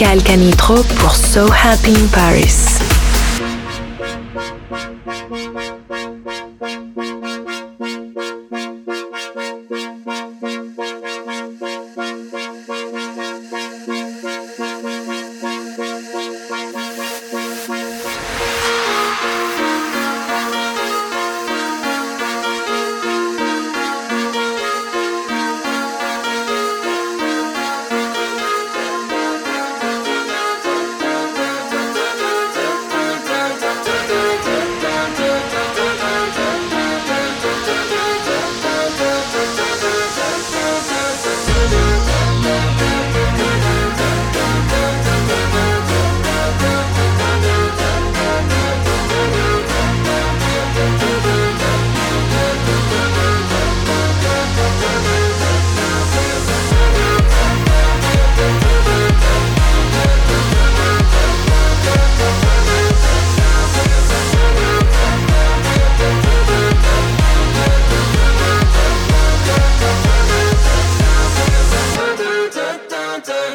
Michael Canitro pour So Happy in Paris.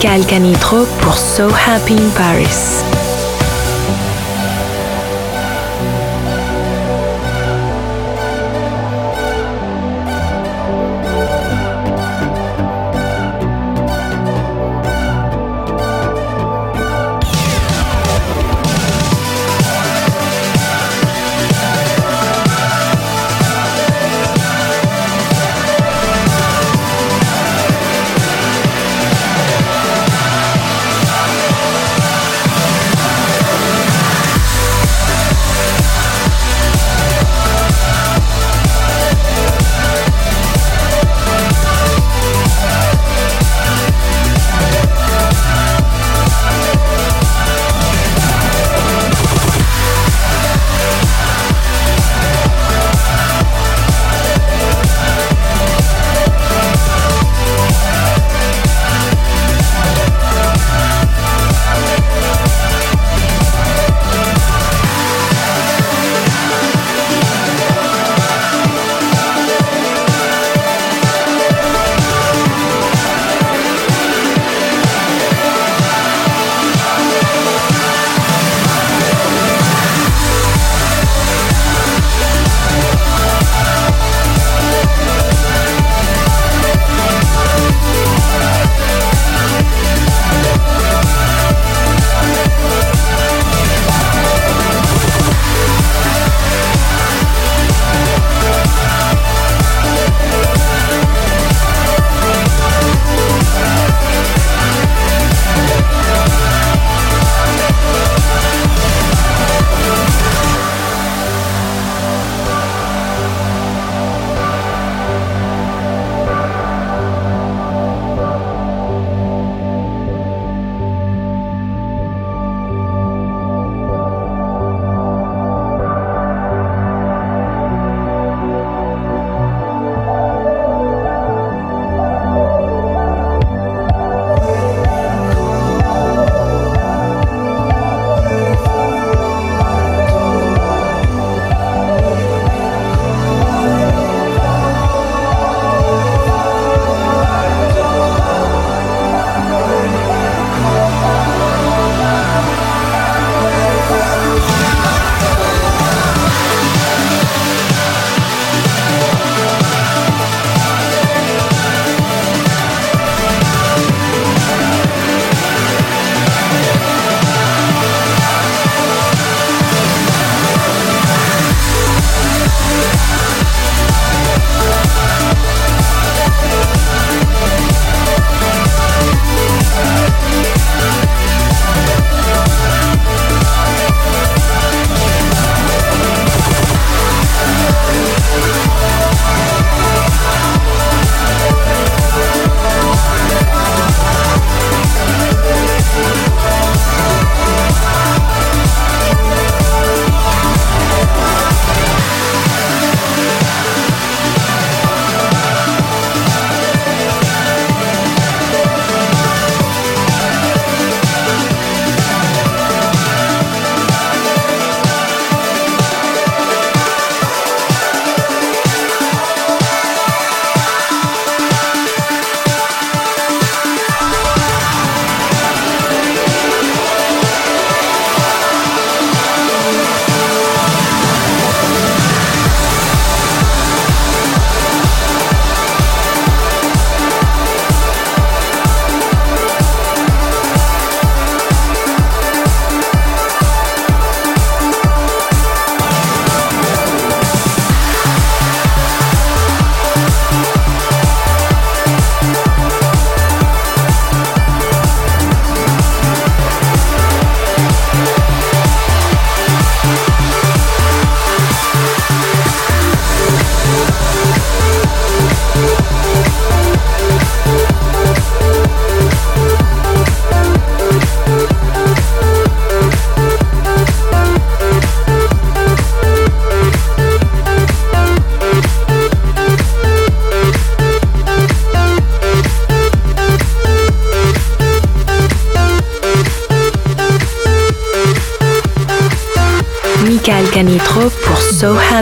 Michael Canitro pour So Happy in Paris.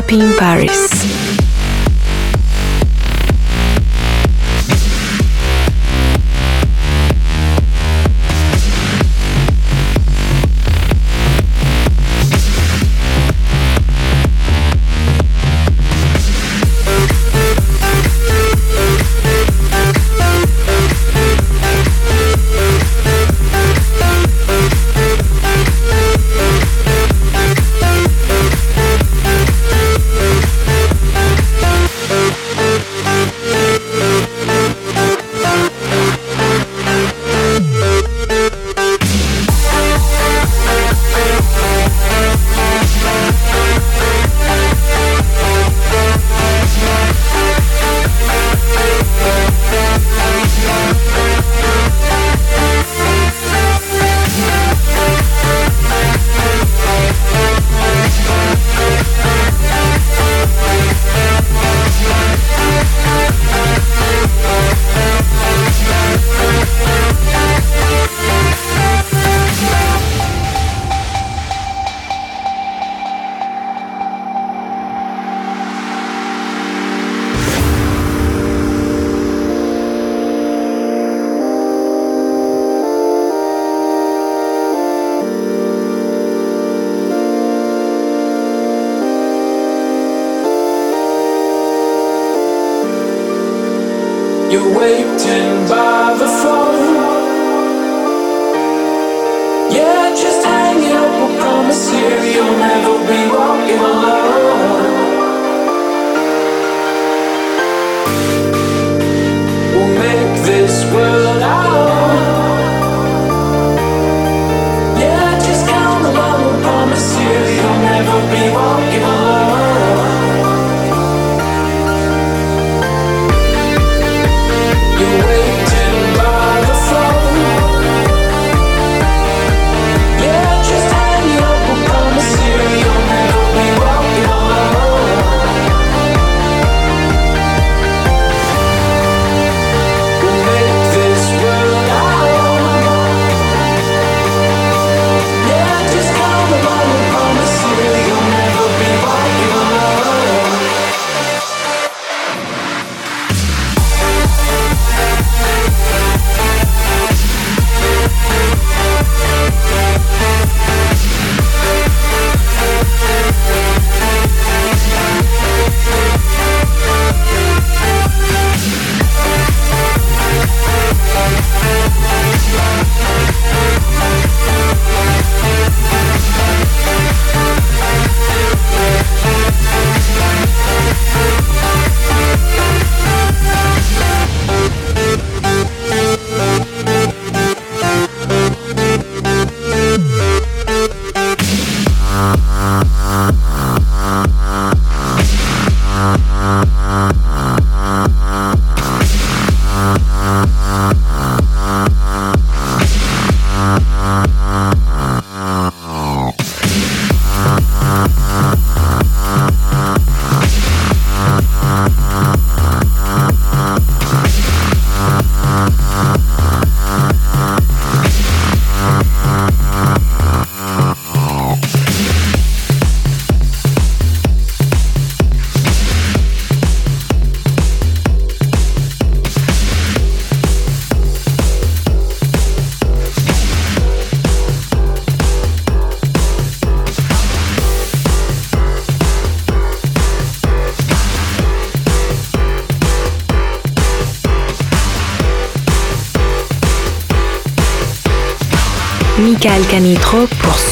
Happy in Paris.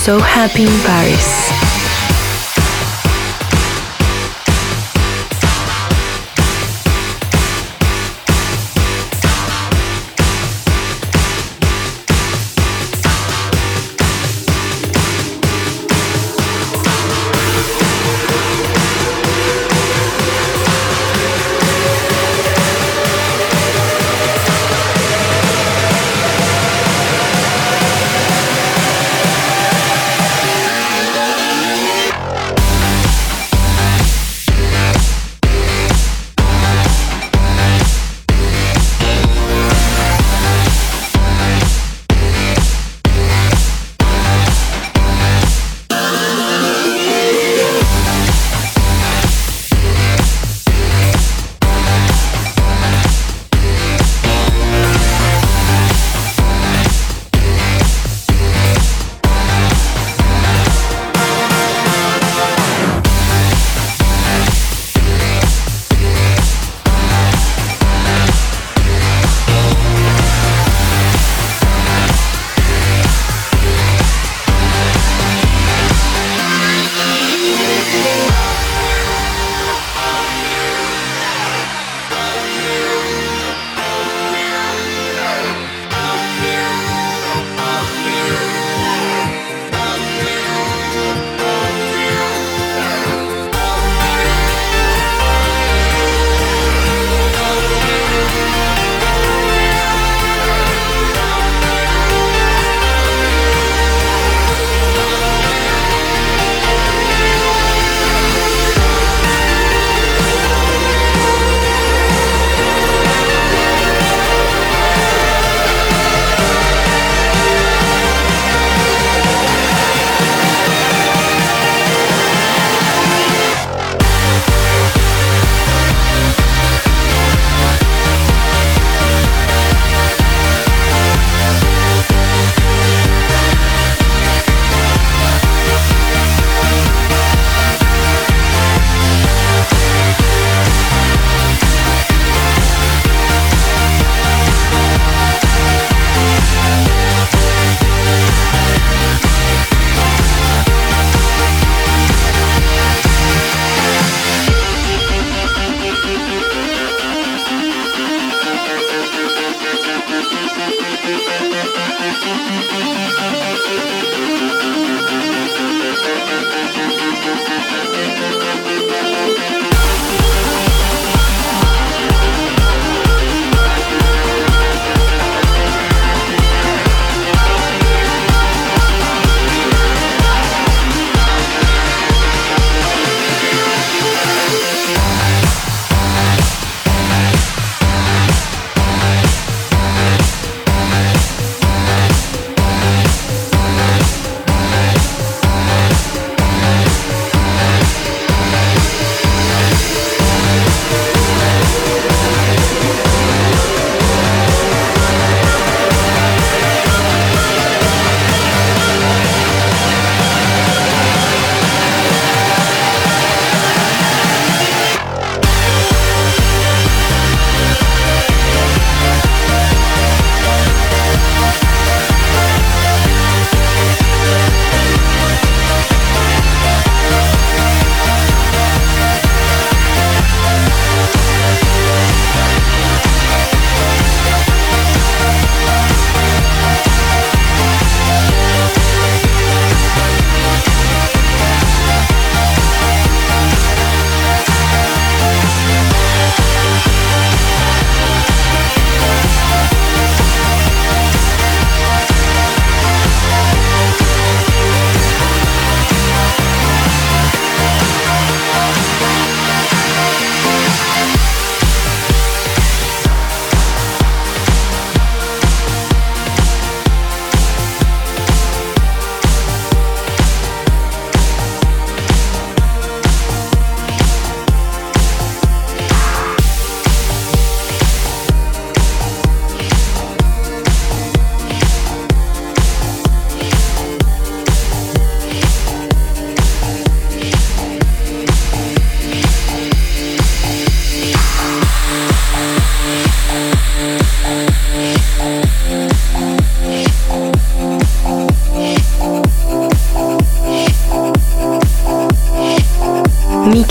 So Happy in Paris.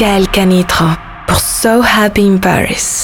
Michael Canitra pour So Happy in Paris.